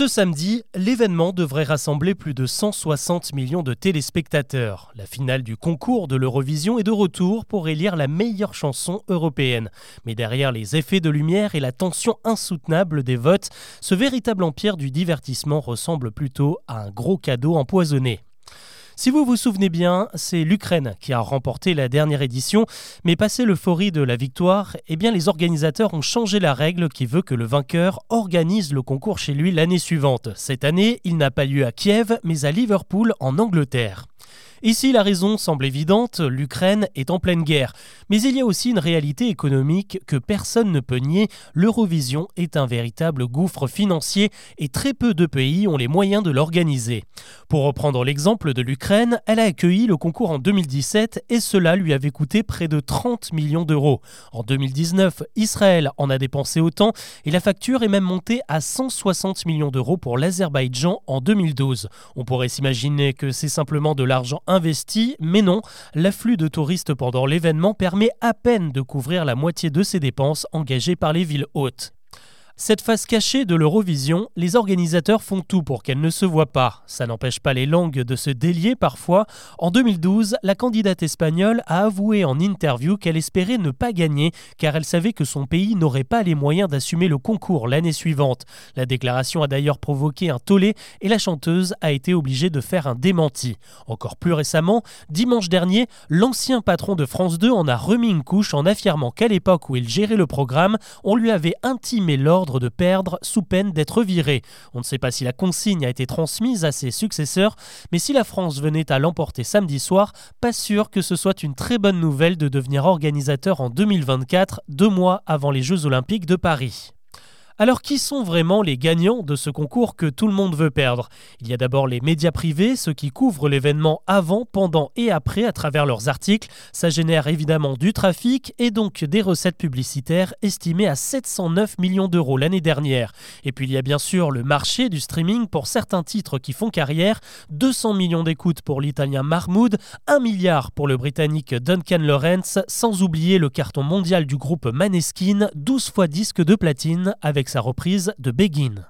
Ce samedi, l'événement devrait rassembler plus de 160 millions de téléspectateurs. La finale du concours de l'Eurovision est de retour pour élire la meilleure chanson européenne. Mais derrière les effets de lumière et la tension insoutenable des votes, ce véritable empire du divertissement ressemble plutôt à un gros cadeau empoisonné. Si vous vous souvenez bien, c'est l'Ukraine qui a remporté la dernière édition, mais passé l'euphorie de la victoire, eh bien les organisateurs ont changé la règle qui veut que le vainqueur organise le concours chez lui l'année suivante. Cette année, il n'a pas lieu à Kiev, mais à Liverpool en Angleterre. Ici, la raison semble évidente, l'Ukraine est en pleine guerre. Mais il y a aussi une réalité économique que personne ne peut nier, l'Eurovision est un véritable gouffre financier et très peu de pays ont les moyens de l'organiser. Pour reprendre l'exemple de l'Ukraine, elle a accueilli le concours en 2017 et cela lui avait coûté près de 30 millions d'euros. En 2019, Israël en a dépensé autant et la facture est même montée à 160 millions d'euros pour l'Azerbaïdjan en 2012. On pourrait s'imaginer que c'est simplement de l'argent investi, mais non, l'afflux de touristes pendant l'événement permet à peine de couvrir la moitié de ces dépenses engagées par les villes hautes. Cette face cachée de l'Eurovision, les organisateurs font tout pour qu'elle ne se voit pas. Ça n'empêche pas les langues de se délier parfois. En 2012, la candidate espagnole a avoué en interview qu'elle espérait ne pas gagner car elle savait que son pays n'aurait pas les moyens d'assumer le concours l'année suivante. La déclaration a d'ailleurs provoqué un tollé et la chanteuse a été obligée de faire un démenti. Encore plus récemment, dimanche dernier, l'ancien patron de France 2 en a remis une couche en affirmant qu'à l'époque où il gérait le programme, on lui avait intimé l'ordre de perdre sous peine d'être viré. On ne sait pas si la consigne a été transmise à ses successeurs, mais si la France venait à l'emporter samedi soir, pas sûr que ce soit une très bonne nouvelle de devenir organisateur en 2024, deux mois avant les Jeux olympiques de Paris. Alors qui sont vraiment les gagnants de ce concours que tout le monde veut perdre? Il y a d'abord les médias privés, ceux qui couvrent l'événement avant, pendant et après à travers leurs articles. Ça génère évidemment du trafic et donc des recettes publicitaires estimées à 709 millions d'euros l'année dernière. Et puis il y a bien sûr le marché du streaming pour certains titres qui font carrière, 200 millions d'écoutes pour l'italien Mahmoud, 1 milliard pour le britannique Duncan Lawrence, sans oublier le carton mondial du groupe Maneskin, 12 fois disque de platine sa reprise de Begin.